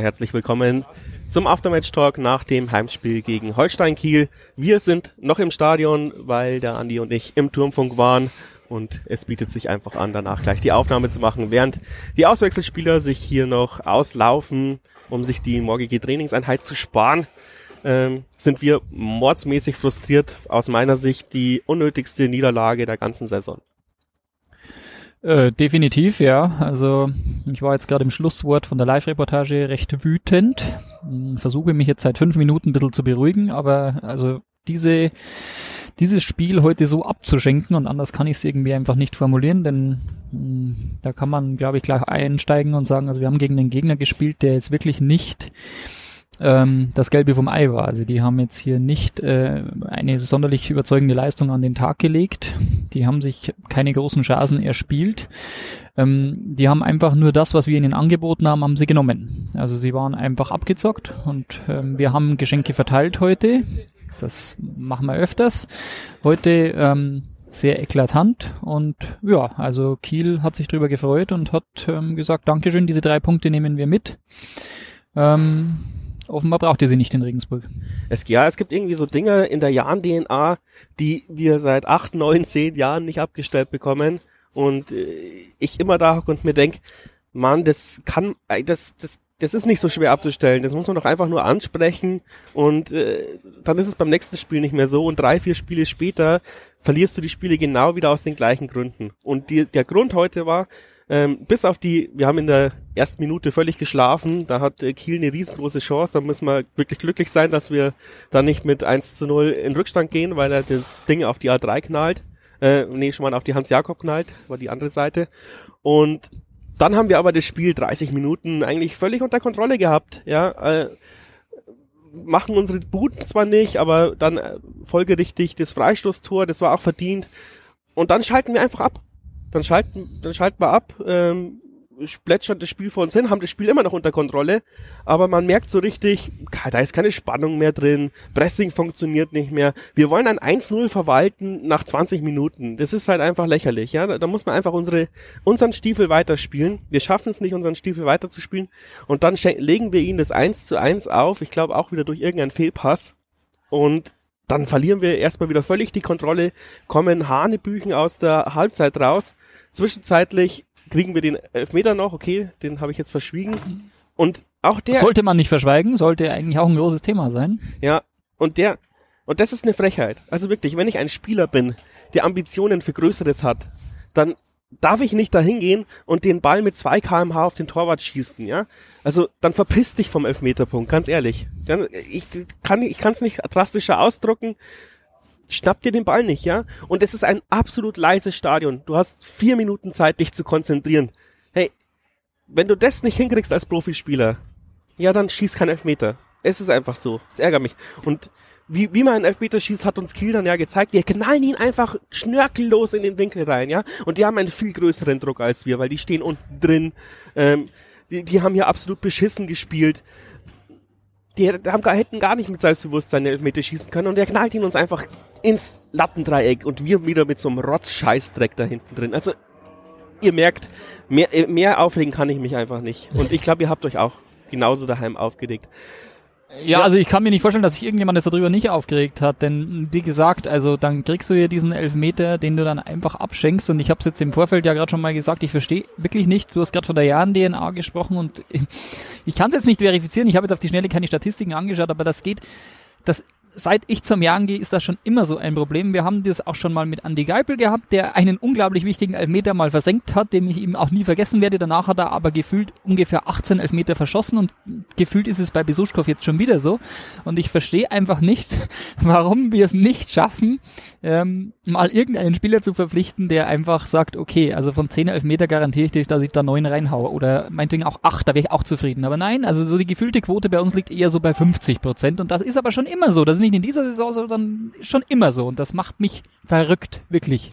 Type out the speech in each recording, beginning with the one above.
herzlich willkommen zum Aftermatch Talk nach dem Heimspiel gegen Holstein Kiel. Wir sind noch im Stadion, weil der Andi und ich im Turmfunk waren und es bietet sich einfach an, danach gleich die Aufnahme zu machen, während die Auswechselspieler sich hier noch auslaufen, um sich die morgige Trainingseinheit zu sparen. Ähm, sind wir mordsmäßig frustriert, aus meiner Sicht die unnötigste Niederlage der ganzen Saison. Äh, definitiv, ja. Also ich war jetzt gerade im Schlusswort von der Live-Reportage recht wütend. Hm, versuche mich jetzt seit fünf Minuten ein bisschen zu beruhigen, aber also diese dieses Spiel heute so abzuschenken und anders kann ich es irgendwie einfach nicht formulieren, denn hm, da kann man, glaube ich, gleich einsteigen und sagen, also wir haben gegen den Gegner gespielt, der jetzt wirklich nicht ähm, das Gelbe vom Ei war. Also die haben jetzt hier nicht äh, eine sonderlich überzeugende Leistung an den Tag gelegt. Die haben sich keine großen Chancen erspielt. Ähm, die haben einfach nur das, was wir ihnen angeboten haben, haben sie genommen. Also sie waren einfach abgezockt und ähm, wir haben Geschenke verteilt heute. Das machen wir öfters. Heute ähm, sehr eklatant und ja, also Kiel hat sich drüber gefreut und hat ähm, gesagt, Dankeschön, diese drei Punkte nehmen wir mit. Ähm, offenbar braucht ihr sie nicht in Regensburg. Es, ja, es gibt irgendwie so Dinge in der Jan-DNA, die wir seit acht, neun, zehn Jahren nicht abgestellt bekommen. Und äh, ich immer da und mir denk, Mann, das kann, äh, das, das, das ist nicht so schwer abzustellen. Das muss man doch einfach nur ansprechen und äh, dann ist es beim nächsten Spiel nicht mehr so. Und drei, vier Spiele später verlierst du die Spiele genau wieder aus den gleichen Gründen. Und die, der Grund heute war, ähm, bis auf die, wir haben in der ersten Minute völlig geschlafen, da hat äh, Kiel eine riesengroße Chance, da müssen wir wirklich glücklich sein, dass wir da nicht mit 1 zu 0 in Rückstand gehen, weil er das Ding auf die A3 knallt. Äh, nee, schon mal auf die Hans-Jakob knallt, war die andere Seite. Und dann haben wir aber das Spiel 30 Minuten eigentlich völlig unter Kontrolle gehabt, ja, äh, machen unsere Buten zwar nicht, aber dann äh, folgerichtig das Freistoßtor, das war auch verdient. Und dann schalten wir einfach ab dann schalten, dann schalten wir ab, ähm, plätschern das Spiel vor uns hin, haben das Spiel immer noch unter Kontrolle, aber man merkt so richtig, da ist keine Spannung mehr drin, Pressing funktioniert nicht mehr. Wir wollen ein 1-0 verwalten nach 20 Minuten. Das ist halt einfach lächerlich, ja. Da, da muss man einfach unsere, unseren Stiefel weiterspielen. Wir schaffen es nicht, unseren Stiefel weiterzuspielen und dann legen wir ihnen das 1 zu 1 auf, ich glaube auch wieder durch irgendeinen Fehlpass und dann verlieren wir erstmal wieder völlig die Kontrolle, kommen Hanebüchen aus der Halbzeit raus. Zwischenzeitlich kriegen wir den Elfmeter noch, okay, den habe ich jetzt verschwiegen. Und auch der. Sollte man nicht verschweigen, sollte eigentlich auch ein großes Thema sein. Ja, und der, und das ist eine Frechheit. Also wirklich, wenn ich ein Spieler bin, der Ambitionen für Größeres hat, dann darf ich nicht dahin gehen und den Ball mit 2 kmh auf den Torwart schießen, ja? Also dann verpiss dich vom Elfmeterpunkt, ganz ehrlich. Ich kann ich es nicht drastischer ausdrucken. Schnapp dir den Ball nicht, ja? Und es ist ein absolut leises Stadion. Du hast vier Minuten Zeit, dich zu konzentrieren. Hey, wenn du das nicht hinkriegst als Profispieler, ja, dann schieß kein Elfmeter. Es ist einfach so. Es ärgert mich. Und wie, wie man einen Elfmeter schießt, hat uns Kiel dann ja gezeigt. Wir knallen ihn einfach schnörkellos in den Winkel rein, ja. Und die haben einen viel größeren Druck als wir, weil die stehen unten drin. Ähm, die, die haben hier absolut beschissen gespielt. Die haben hätten gar nicht mit Selbstbewusstsein den Elfmeter schießen können und der knallt ihn uns einfach ins Lattendreieck und wir wieder mit so einem Rotz-Scheißdreck da hinten drin. Also, ihr merkt, mehr, mehr aufregen kann ich mich einfach nicht. Und ich glaube, ihr habt euch auch genauso daheim aufgeregt. Ja, ja, also ich kann mir nicht vorstellen, dass sich irgendjemand jetzt darüber nicht aufgeregt hat, denn wie gesagt, also dann kriegst du hier diesen Elfmeter, den du dann einfach abschenkst und ich habe es jetzt im Vorfeld ja gerade schon mal gesagt, ich verstehe wirklich nicht, du hast gerade von der Jahren-DNA gesprochen und ich kann es jetzt nicht verifizieren, ich habe jetzt auf die Schnelle keine Statistiken angeschaut, aber das geht, das seit ich zum Jahren gehe, ist das schon immer so ein Problem. Wir haben das auch schon mal mit Andy Geipel gehabt, der einen unglaublich wichtigen Elfmeter mal versenkt hat, den ich ihm auch nie vergessen werde. Danach hat er aber gefühlt ungefähr 18 Elfmeter verschossen und gefühlt ist es bei Besuschkow jetzt schon wieder so. Und ich verstehe einfach nicht, warum wir es nicht schaffen, ähm, mal irgendeinen Spieler zu verpflichten, der einfach sagt, okay, also von 10 Elfmeter garantiere ich dir, dass ich da 9 reinhaue. Oder meinetwegen auch 8, da wäre ich auch zufrieden. Aber nein, also so die gefühlte Quote bei uns liegt eher so bei 50 Prozent. Und das ist aber schon immer so. Das ist nicht in dieser Saison so, sondern schon immer so. Und das macht mich verrückt, wirklich.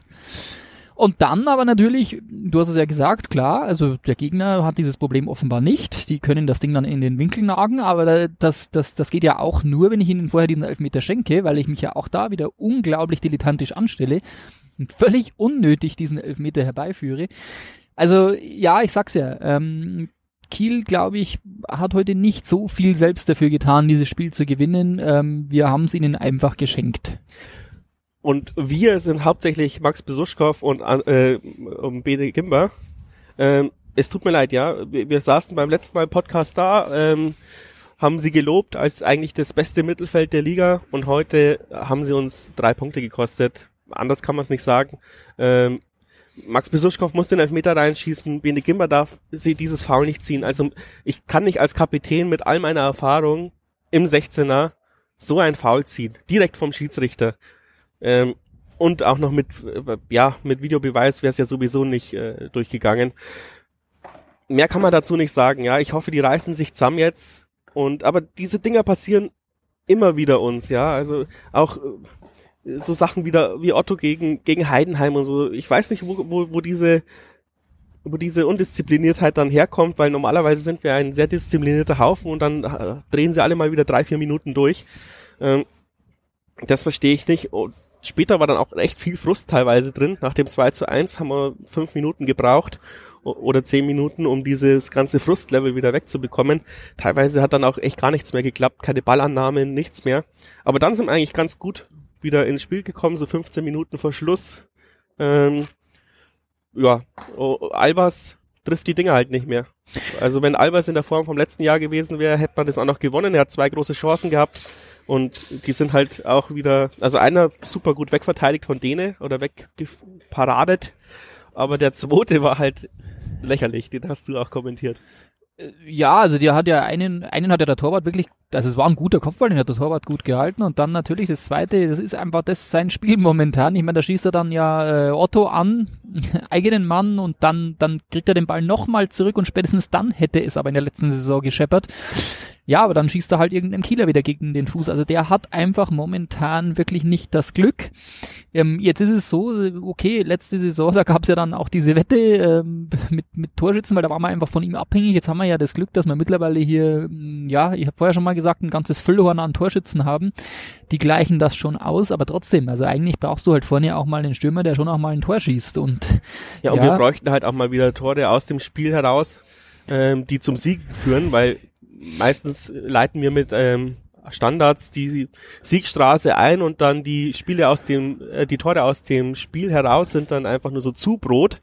Und dann aber natürlich, du hast es ja gesagt, klar, also der Gegner hat dieses Problem offenbar nicht. Die können das Ding dann in den Winkel nagen, aber das, das, das geht ja auch nur, wenn ich ihnen vorher diesen Elfmeter schenke, weil ich mich ja auch da wieder unglaublich dilettantisch anstelle und völlig unnötig diesen Elfmeter herbeiführe. Also ja, ich sag's ja, ähm, Kiel, glaube ich, hat heute nicht so viel selbst dafür getan, dieses Spiel zu gewinnen. Ähm, wir haben es ihnen einfach geschenkt. Und wir sind hauptsächlich Max Besuschkow und, äh, und Bede Gimber. Ähm, es tut mir leid, ja. Wir, wir saßen beim letzten Mal im Podcast da, ähm, haben sie gelobt als eigentlich das beste Mittelfeld der Liga und heute haben sie uns drei Punkte gekostet. Anders kann man es nicht sagen. Ähm, Max Besuschkow muss den Elfmeter reinschießen, Bene Gimber darf sie dieses Foul nicht ziehen. Also ich kann nicht als Kapitän mit all meiner Erfahrung im 16er so ein Foul ziehen, direkt vom Schiedsrichter. Ähm, und auch noch mit, äh, ja, mit Videobeweis wäre es ja sowieso nicht äh, durchgegangen. Mehr kann man dazu nicht sagen, ja. Ich hoffe, die reißen sich zusammen jetzt. Und, aber diese Dinger passieren immer wieder uns, ja. Also auch äh, so Sachen wieder wie Otto gegen, gegen Heidenheim und so. Ich weiß nicht, wo, wo, wo diese, wo diese Undiszipliniertheit dann herkommt, weil normalerweise sind wir ein sehr disziplinierter Haufen und dann äh, drehen sie alle mal wieder drei, vier Minuten durch. Ähm, das verstehe ich nicht. Und später war dann auch echt viel Frust teilweise drin. Nach dem 2 zu 1 haben wir fünf Minuten gebraucht oder zehn Minuten, um dieses ganze Frustlevel wieder wegzubekommen. Teilweise hat dann auch echt gar nichts mehr geklappt, keine Ballannahmen, nichts mehr. Aber dann sind wir eigentlich ganz gut wieder ins Spiel gekommen, so 15 Minuten vor Schluss. Ähm, ja, oh, Albers trifft die Dinge halt nicht mehr. Also wenn Albers in der Form vom letzten Jahr gewesen wäre, hätte man das auch noch gewonnen. Er hat zwei große Chancen gehabt. Und die sind halt auch wieder, also einer super gut wegverteidigt von denen oder wegparadet, aber der zweite war halt lächerlich, den hast du auch kommentiert. Äh, ja, also der hat ja einen, einen hat ja der Torwart wirklich, also es war ein guter Kopfball, den hat der Torwart gut gehalten und dann natürlich das zweite, das ist einfach das sein Spiel momentan. Ich meine, da schießt er dann ja äh, Otto an, eigenen Mann und dann, dann kriegt er den Ball nochmal zurück und spätestens dann hätte es aber in der letzten Saison gescheppert. Ja, aber dann schießt er halt irgendeinem Kieler wieder gegen den Fuß. Also der hat einfach momentan wirklich nicht das Glück. Ähm, jetzt ist es so, okay, letzte Saison, da gab es ja dann auch diese Wette ähm, mit, mit Torschützen, weil da war man einfach von ihm abhängig. Jetzt haben wir ja das Glück, dass wir mittlerweile hier, mm, ja, ich habe vorher schon mal gesagt, ein ganzes Füllhorn an Torschützen haben. Die gleichen das schon aus, aber trotzdem, also eigentlich brauchst du halt vorne auch mal einen Stürmer, der schon auch mal ein Tor schießt. Und, ja, und ja, wir bräuchten halt auch mal wieder Tore aus dem Spiel heraus, ähm, die zum Sieg führen, weil meistens leiten wir mit ähm, Standards die Siegstraße ein und dann die Spiele aus dem, äh, die Tore aus dem Spiel heraus sind dann einfach nur so Zubrot.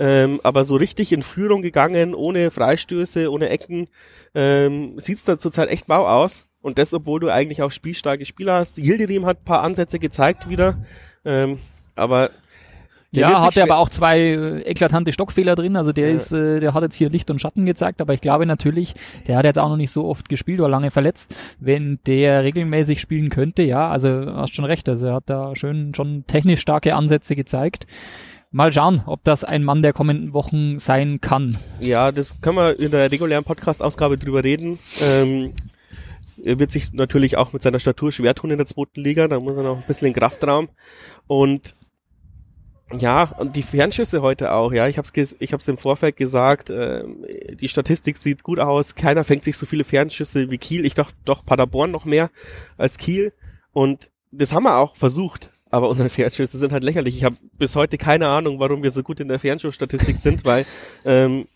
Ähm, aber so richtig in Führung gegangen, ohne Freistöße, ohne Ecken, ähm, sieht's da zurzeit echt mau aus. Und das, obwohl du eigentlich auch spielstarke Spieler hast. Yildirim hat paar Ansätze gezeigt wieder. Ähm, aber ja, hat er aber auch zwei äh, eklatante Stockfehler drin. Also der ja. ist, äh, der hat jetzt hier Licht und Schatten gezeigt, aber ich glaube natürlich, der hat jetzt auch noch nicht so oft gespielt, war lange verletzt. Wenn der regelmäßig spielen könnte, ja, also hast schon recht. Also er hat da schön schon technisch starke Ansätze gezeigt. Mal schauen, ob das ein Mann der kommenden Wochen sein kann. Ja, das können wir in der regulären Podcast-Ausgabe drüber reden. Ähm, er wird sich natürlich auch mit seiner Statur schwer tun in der zweiten Liga, da muss er noch ein bisschen in Kraftraum. Und ja, und die Fernschüsse heute auch, ja. Ich hab's, ich hab's im Vorfeld gesagt, äh, die Statistik sieht gut aus. Keiner fängt sich so viele Fernschüsse wie Kiel. Ich dachte doch Paderborn noch mehr als Kiel. Und das haben wir auch versucht. Aber unsere Fernschüsse sind halt lächerlich. Ich habe bis heute keine Ahnung, warum wir so gut in der Fernschussstatistik sind, weil, ähm,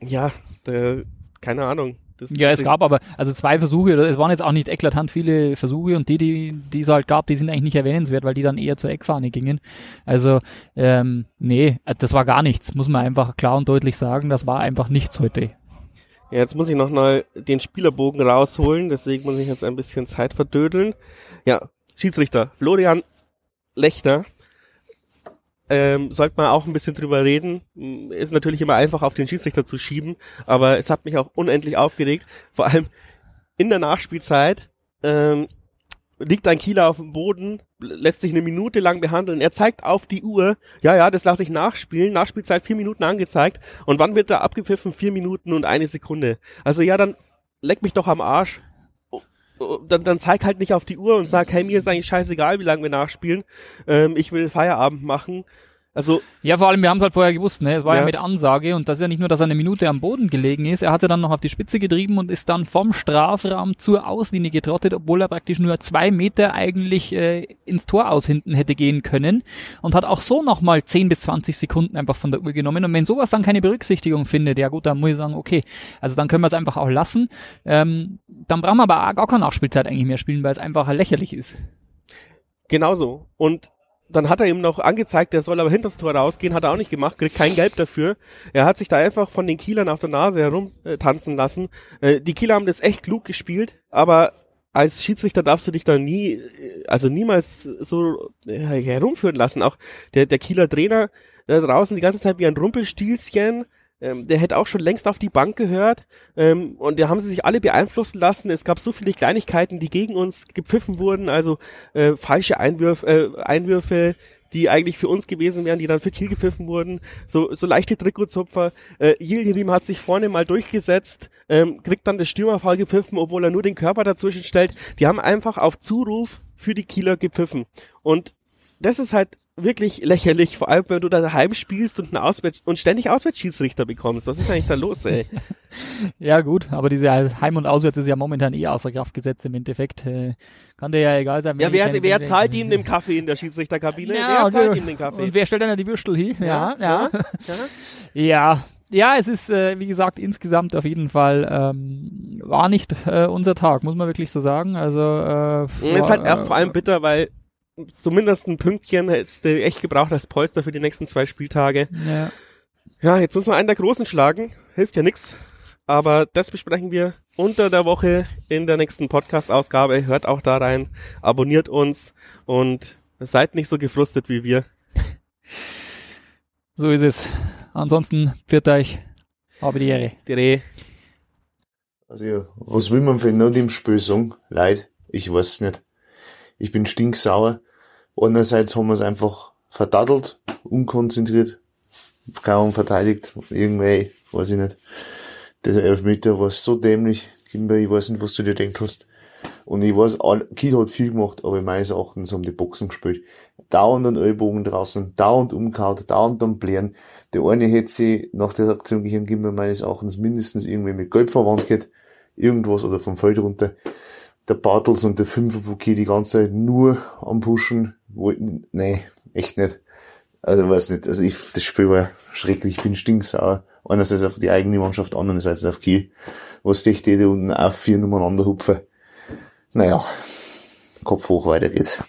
ja, der, keine Ahnung. Das ja, es gab aber, also zwei Versuche, es waren jetzt auch nicht eklatant viele Versuche und die, die, die es halt gab, die sind eigentlich nicht erwähnenswert, weil die dann eher zur Eckfahne gingen. Also, ähm, nee, das war gar nichts, muss man einfach klar und deutlich sagen, das war einfach nichts heute. Ja, jetzt muss ich noch mal den Spielerbogen rausholen, deswegen muss ich jetzt ein bisschen Zeit verdödeln. Ja, Schiedsrichter Florian Lechner ähm, sollte man auch ein bisschen drüber reden. Ist natürlich immer einfach auf den Schiedsrichter zu schieben, aber es hat mich auch unendlich aufgeregt. Vor allem in der Nachspielzeit ähm, liegt ein Kieler auf dem Boden, lässt sich eine Minute lang behandeln. Er zeigt auf die Uhr, ja, ja, das lasse ich nachspielen. Nachspielzeit vier Minuten angezeigt. Und wann wird da abgepfiffen? Vier Minuten und eine Sekunde. Also ja, dann leck mich doch am Arsch dann, dann zeig halt nicht auf die Uhr und sag, hey, mir ist eigentlich scheißegal, wie lange wir nachspielen. Ähm, ich will Feierabend machen. Also ja, vor allem, wir haben es halt vorher gewusst, ne? Es war ja. Ja. mit Ansage und das ist ja nicht nur, dass er eine Minute am Boden gelegen ist, er hat ja dann noch auf die Spitze getrieben und ist dann vom Strafraum zur Auslinie getrottet, obwohl er praktisch nur zwei Meter eigentlich äh, ins Tor aus hinten hätte gehen können und hat auch so nochmal 10 bis 20 Sekunden einfach von der Uhr genommen. Und wenn sowas dann keine Berücksichtigung findet, ja gut, dann muss ich sagen, okay, also dann können wir es einfach auch lassen. Ähm, dann brauchen wir aber auch gar keine Nachspielzeit eigentlich mehr spielen, weil es einfach lächerlich ist. Genauso. Und dann hat er ihm noch angezeigt, er soll aber hinter das Tor rausgehen, hat er auch nicht gemacht, kriegt kein Gelb dafür. Er hat sich da einfach von den Kielern auf der Nase herumtanzen äh, lassen. Äh, die Kieler haben das echt klug gespielt, aber als Schiedsrichter darfst du dich da nie, äh, also niemals so äh, herumführen lassen. Auch der, der Kieler Trainer da draußen die ganze Zeit wie ein Rumpelstilzchen, ähm, der hätte auch schon längst auf die Bank gehört. Ähm, und da haben sie sich alle beeinflussen lassen. Es gab so viele Kleinigkeiten, die gegen uns gepfiffen wurden, also äh, falsche Einwürf, äh, Einwürfe, die eigentlich für uns gewesen wären, die dann für Kiel gepfiffen wurden. So, so leichte Trikotzupfer. Äh, Yildirim hat sich vorne mal durchgesetzt, ähm, kriegt dann das Stürmerfall gepfiffen, obwohl er nur den Körper dazwischen stellt. Die haben einfach auf Zuruf für die Kieler gepfiffen. Und das ist halt wirklich lächerlich, vor allem wenn du da daheim spielst und, Auswärts und ständig Auswärtsschiedsrichter bekommst. Was ist eigentlich da los, ey? Ja, gut, aber diese Heim- und Auswärts ist ja momentan eh außer Kraft gesetzt im Endeffekt. Äh, kann dir ja egal sein. Ja, wer, keine- wer zahlt ihm den Kaffee in der Schiedsrichterkabine? Ja, wer zahlt ihm den Kaffee? Und wer stellt dann ja die Würstel hin? Ja, ja. ja. Ja, ja, es ist, äh, wie gesagt, insgesamt auf jeden Fall ähm, war nicht äh, unser Tag, muss man wirklich so sagen. Also äh, Und ist halt vor allem bitter, weil zumindest ein Pünktchen hättest du echt gebraucht als Polster für die nächsten zwei Spieltage. ja. Ja, jetzt muss man einen der Großen schlagen. Hilft ja nix. Aber das besprechen wir unter der Woche in der nächsten Podcast-Ausgabe. Hört auch da rein, abonniert uns und seid nicht so gefrustet wie wir. So ist es. Ansonsten führt euch, habe die Ehre. Die Reh. Also was will man für nach dem Spiel sagen? Leid, ich weiß nicht. Ich bin stinksauer. Einerseits haben wir es einfach verdattelt, unkonzentriert, kaum verteidigt, irgendwie, weiß ich nicht. Der Elfmeter war so dämlich, Kimber, ich weiß nicht, was du dir denkt hast. Und ich weiß, Kiel hat viel gemacht, aber meines Erachtens haben die Boxen gespielt. Dauernd an Ellbogen draußen, dauernd umkaut, dauernd am Blären. Der eine hätte sie nach der Aktion gegen Gimmer meines Erachtens mindestens irgendwie mit Gelb verwandt gehabt. Irgendwas oder vom Feld runter. Der Bartels und der Fünfer von Kiel die ganze Zeit nur am Pushen wollten, nee, echt nicht. Also weiß nicht, also ich, das Spiel war schrecklich, ich bin stinksauer. Einerseits auf die eigene Mannschaft, andererseits auf Kiel. Was dich die da unten auf vier umeinander hupfen. Naja, Kopf hoch, weiter geht's.